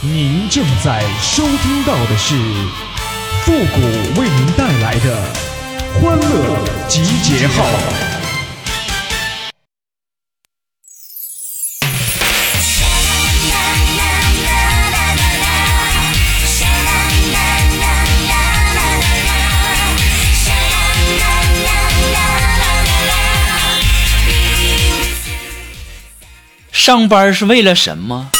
您正在收听到的是复古为您带来的欢乐集结号。上班是为了什么？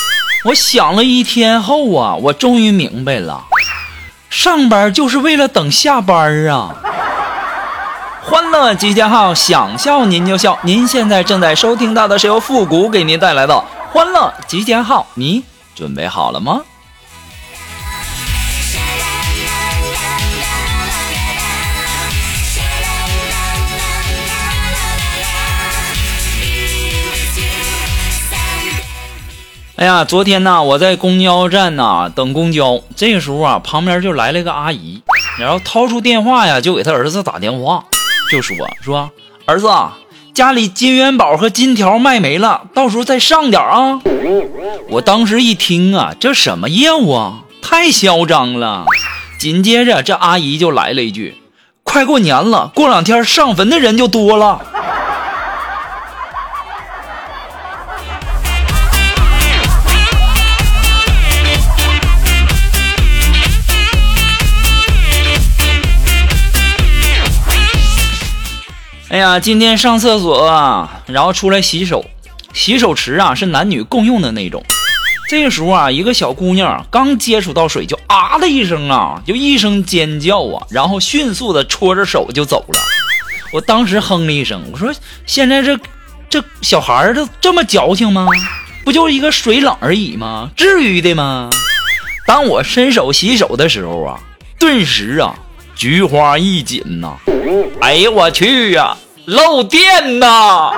我想了一天后啊，我终于明白了，上班就是为了等下班啊！欢乐集结号，想笑您就笑。您现在正在收听到的是由复古给您带来的欢乐集结号，你准备好了吗？哎呀，昨天呢，我在公交站呐等公交，这个时候啊，旁边就来了个阿姨，然后掏出电话呀，就给他儿子打电话，就说说儿子，家里金元宝和金条卖没了，到时候再上点啊。我当时一听啊，这什么业务啊，太嚣张了。紧接着这阿姨就来了一句：“快过年了，过两天上坟的人就多了。”哎呀，今天上厕所，然后出来洗手，洗手池啊是男女共用的那种。这个时候啊，一个小姑娘刚接触到水，就啊的一声啊，就一声尖叫啊，然后迅速的搓着手就走了。我当时哼了一声，我说：“现在这这小孩儿都这么矫情吗？不就是一个水冷而已吗？至于的吗？”当我伸手洗手的时候啊，顿时啊。菊花一紧呐，哎呀我去呀，漏电呐！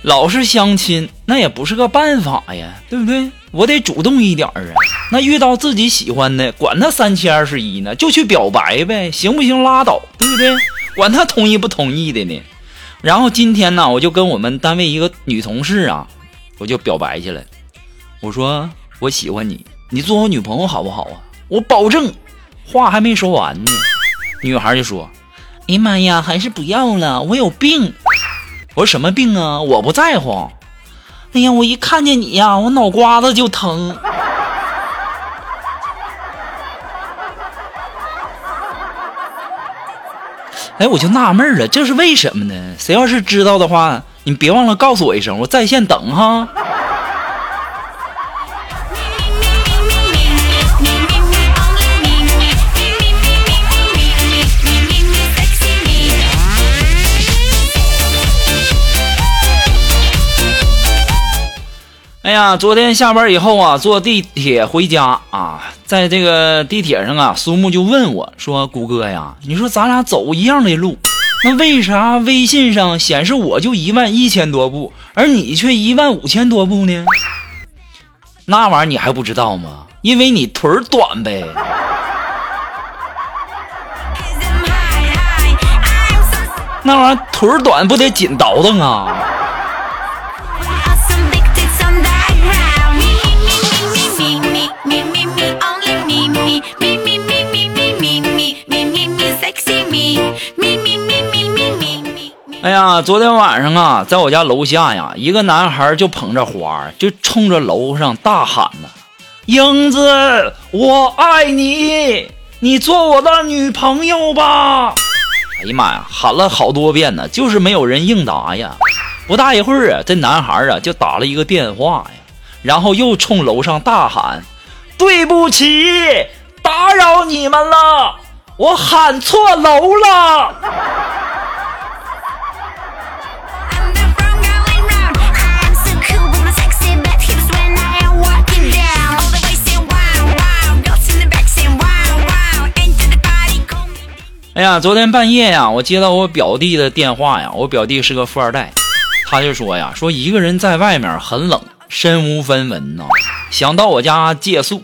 老是相亲，那也不是个办法呀，对不对？我得主动一点啊。那遇到自己喜欢的，管他三七二十一呢，就去表白呗，行不行？拉倒，对不对？管他同意不同意的呢。然后今天呢，我就跟我们单位一个女同事啊，我就表白去了。我说我喜欢你，你做我女朋友好不好啊？我保证。话还没说完呢，女孩就说：“哎呀妈呀，还是不要了，我有病。”我说什么病啊？我不在乎。哎呀，我一看见你呀，我脑瓜子就疼。哎，我就纳闷了，这是为什么呢？谁要是知道的话，你别忘了告诉我一声，我在线等哈。哎呀，昨天下班以后啊，坐地铁回家啊，在这个地铁上啊，苏木就问我说：“谷哥呀，你说咱俩走一样的路，那为啥微信上显示我就一万一千多步，而你却一万五千多步呢？那玩意儿你还不知道吗？因为你腿儿短呗。那玩意儿腿儿短不得紧倒腾啊？”哎呀，昨天晚上啊，在我家楼下呀，一个男孩就捧着花，就冲着楼上大喊呢：“英子，我爱你，你做我的女朋友吧！”哎呀妈呀，喊了好多遍呢，就是没有人应答呀。不大一会儿啊，这男孩啊就打了一个电话呀，然后又冲楼上大喊：“对不起，打扰你们了，我喊错楼了。”哎呀，昨天半夜呀，我接到我表弟的电话呀。我表弟是个富二代，他就说呀，说一个人在外面很冷，身无分文呐，想到我家借宿。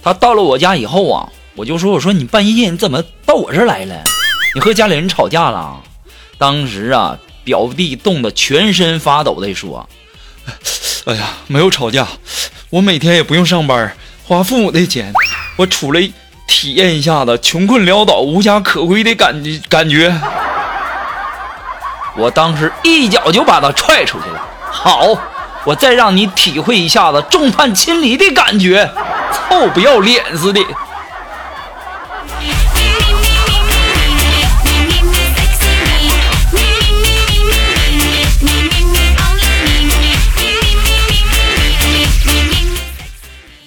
他到了我家以后啊，我就说：“我说你半夜你怎么到我这儿来了？你和家里人吵架了？”当时啊，表弟冻得全身发抖的说：“哎呀，没有吵架，我每天也不用上班，花父母的钱，我出来体验一下子穷困潦倒、无家可归的感觉感觉。”我当时一脚就把他踹出去了。好，我再让你体会一下子众叛亲离的感觉，臭不要脸似的。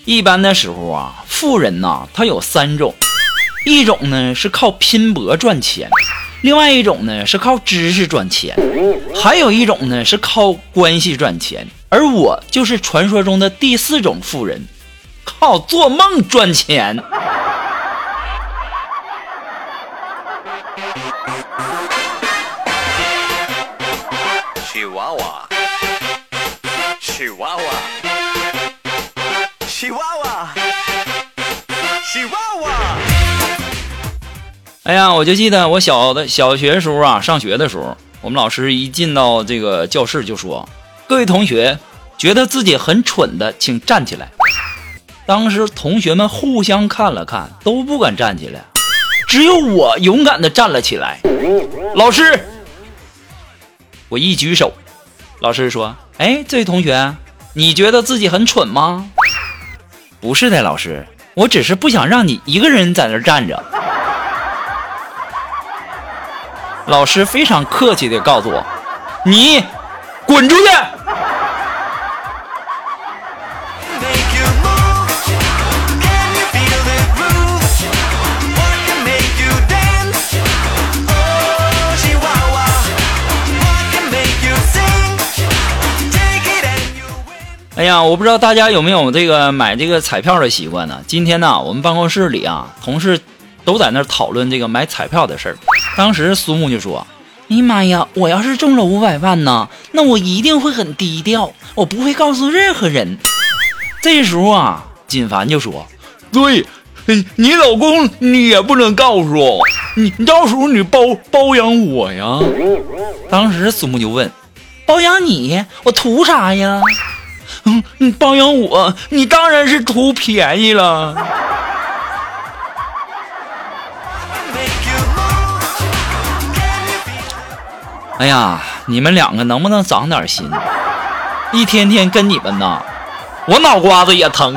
一般的时候啊，富人呐，他有三种，一种呢是靠拼搏赚钱。另外一种呢是靠知识赚钱，还有一种呢是靠关系赚钱，而我就是传说中的第四种富人，靠做梦赚钱。chihuahua，chihuahua，chihuahua，chihuahua。哎呀，我就记得我小的小学时候啊，上学的时候，我们老师一进到这个教室就说：“各位同学，觉得自己很蠢的，请站起来。”当时同学们互相看了看，都不敢站起来，只有我勇敢的站了起来。老师，我一举手，老师说：“哎，这位同学，你觉得自己很蠢吗？”“不是的，老师，我只是不想让你一个人在那站着。”老师非常客气的告诉我：“你滚出去！”哎呀，我不知道大家有没有这个买这个彩票的习惯呢？今天呢，我们办公室里啊，同事都在那讨论这个买彩票的事儿。当时苏木就说：“哎妈呀，我要是中了五百万呢，那我一定会很低调，我不会告诉任何人。”这时候啊，金凡就说：“对，你老公你也不能告诉，你到时候你包包养我呀。”当时苏木就问：“包养你，我图啥呀？”嗯，你包养我，你当然是图便宜了。哎呀，你们两个能不能长点心？一天天跟你们呐，我脑瓜子也疼。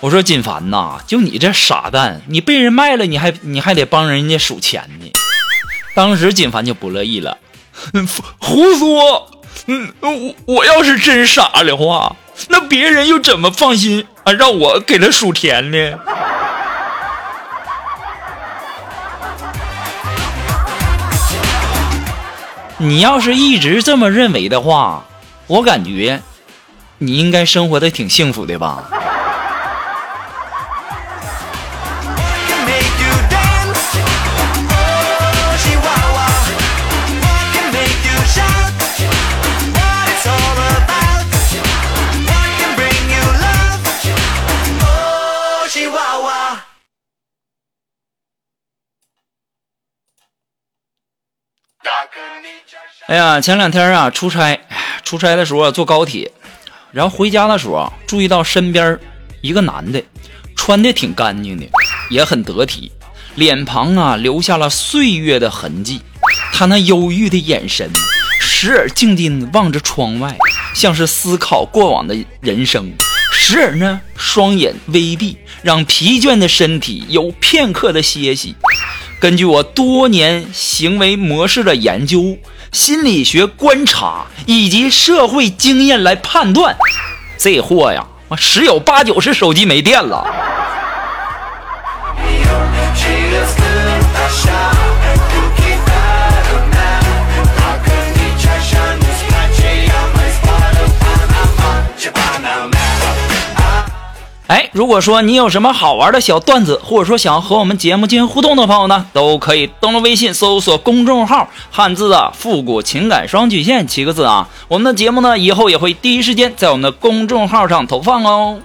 我说金凡呐，就你这傻蛋，你被人卖了，你还你还得帮人家数钱呢。当时金凡就不乐意了，胡说！嗯，我我要是真傻的话，那别人又怎么放心啊让我给他数钱呢？你要是一直这么认为的话，我感觉你应该生活的挺幸福的吧。哎呀，前两天啊，出差，出差的时候，坐高铁，然后回家的时候啊，注意到身边一个男的，穿的挺干净的，也很得体，脸庞啊留下了岁月的痕迹。他那忧郁的眼神，时而静静望着窗外，像是思考过往的人生；时而呢，双眼微闭，让疲倦的身体有片刻的歇息。根据我多年行为模式的研究、心理学观察以及社会经验来判断，这货呀，十有八九是手机没电了。哎，如果说你有什么好玩的小段子，或者说想要和我们节目进行互动的朋友呢，都可以登录微信搜索公众号“汉字的复古情感双曲线”七个字啊。我们的节目呢，以后也会第一时间在我们的公众号上投放哦。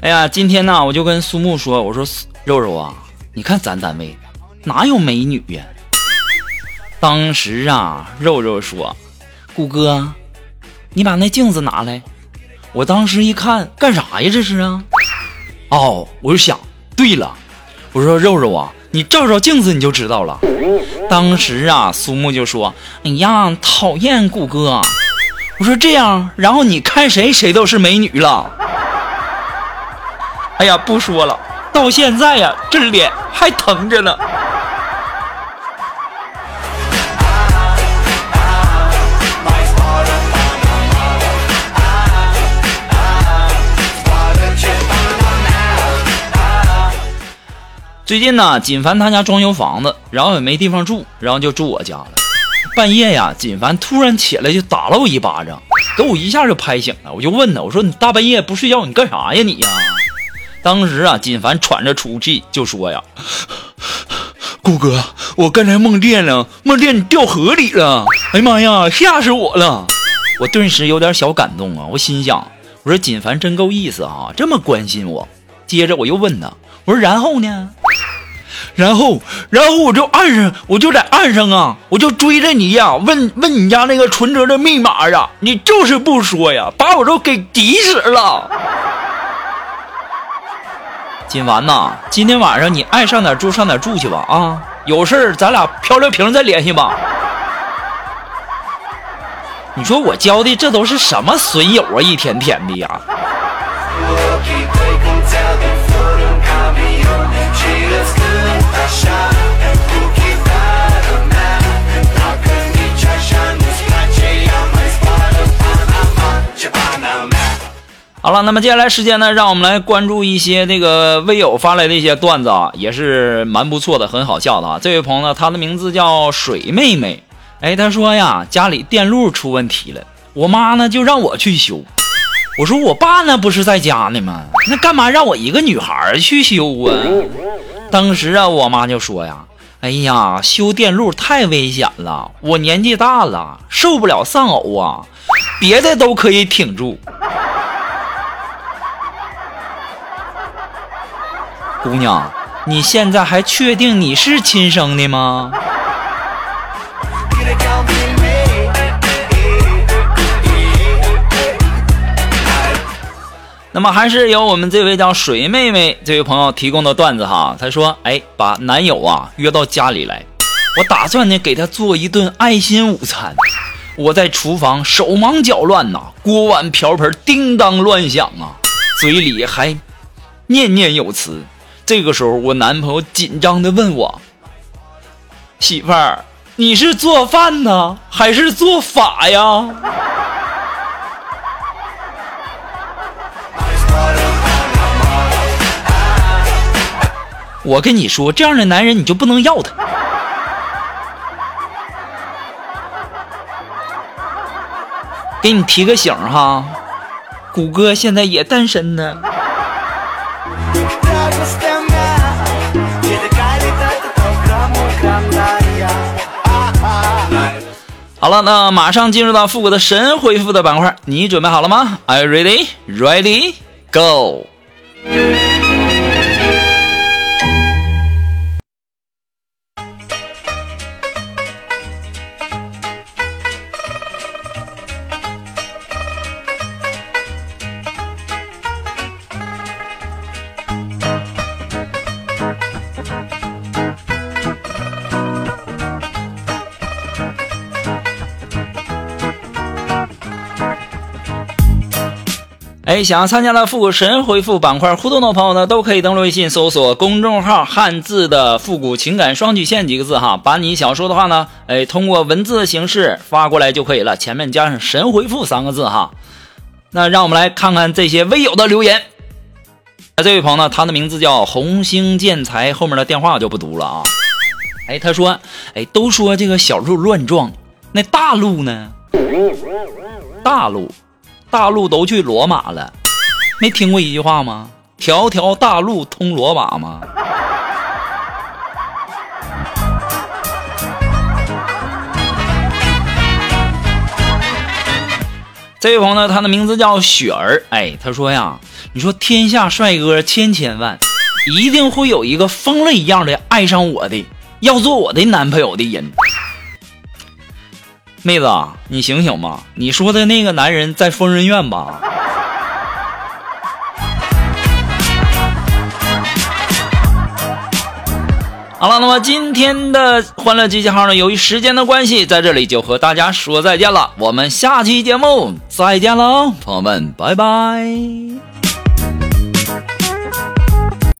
哎呀，今天呢，我就跟苏木说，我说肉肉啊，你看咱单位哪有美女呀？当时啊，肉肉说，谷哥，你把那镜子拿来。我当时一看，干啥呀？这是啊？哦，我就想，对了，我说肉肉啊，你照照镜子你就知道了。当时啊，苏木就说，哎呀，讨厌谷哥。我说这样，然后你看谁，谁都是美女了。哎呀，不说了，到现在呀，这脸还疼着呢。最近呢，锦凡他家装修房子，然后也没地方住，然后就住我家了。半夜呀，锦凡突然起来就打了我一巴掌，给我一下就拍醒了。我就问他，我说你大半夜不睡觉，你干啥呀你呀？当时啊，锦凡喘着粗气就说呀：“顾哥，我刚才梦见了，梦见你掉河里了。哎呀妈呀，吓死我了！”我顿时有点小感动啊，我心想，我说锦凡真够意思啊，这么关心我。接着我又问他，我说然后呢？然后，然后我就岸上，我就在岸上啊，我就追着你呀，问问你家那个存折的密码呀，你就是不说呀，把我都给急死了。锦丸呐，今天晚上你爱上哪儿住上哪儿住去吧啊，有事儿咱俩漂流瓶再联系吧。你说我交的这都是什么损友啊，一天天的呀。好了，那么接下来时间呢，让我们来关注一些这个微友发来的一些段子啊，也是蛮不错的，很好笑的啊。这位朋友呢，他的名字叫水妹妹，哎，他说呀，家里电路出问题了，我妈呢就让我去修。我说我爸呢不是在家呢吗？那干嘛让我一个女孩去修啊？当时啊，我妈就说呀，哎呀，修电路太危险了，我年纪大了，受不了丧偶啊，别的都可以挺住。姑娘，你现在还确定你是亲生的吗？那么还是由我们这位叫水妹妹这位朋友提供的段子哈，她说：“哎，把男友啊约到家里来，我打算呢给他做一顿爱心午餐。我在厨房手忙脚乱呐，锅碗瓢盆叮当乱响啊，嘴里还念念有词。这个时候，我男朋友紧张的问我：‘媳妇儿，你是做饭呢，还是做法呀？’”我跟你说，这样的男人你就不能要他。给你提个醒哈，谷歌现在也单身呢。好了，那马上进入到复古的神回复的板块，你准备好了吗？Are you ready? Ready? Go！想要参加到复古神回复板块互动的朋友呢，都可以登录微信搜索公众号“汉字的复古情感双曲线”几个字哈，把你想说的话呢，哎，通过文字的形式发过来就可以了，前面加上“神回复”三个字哈。那让我们来看看这些微友的留言。这位朋友呢，他的名字叫红星建材，后面的电话我就不读了啊。哎，他说，哎，都说这个小鹿乱撞，那大鹿呢？大鹿，大陆都去罗马了，没听过一句话吗？条条大路通罗马吗？这位朋友呢，他的名字叫雪儿。哎，他说呀，你说天下帅哥千千万，一定会有一个疯了一样的爱上我的，要做我的男朋友的人。妹子，你醒醒吧！你说的那个男人在疯人院吧？好了，那么今天的欢乐集结号呢，由于时间的关系，在这里就和大家说再见了。我们下期节目再见喽，朋友们，拜拜。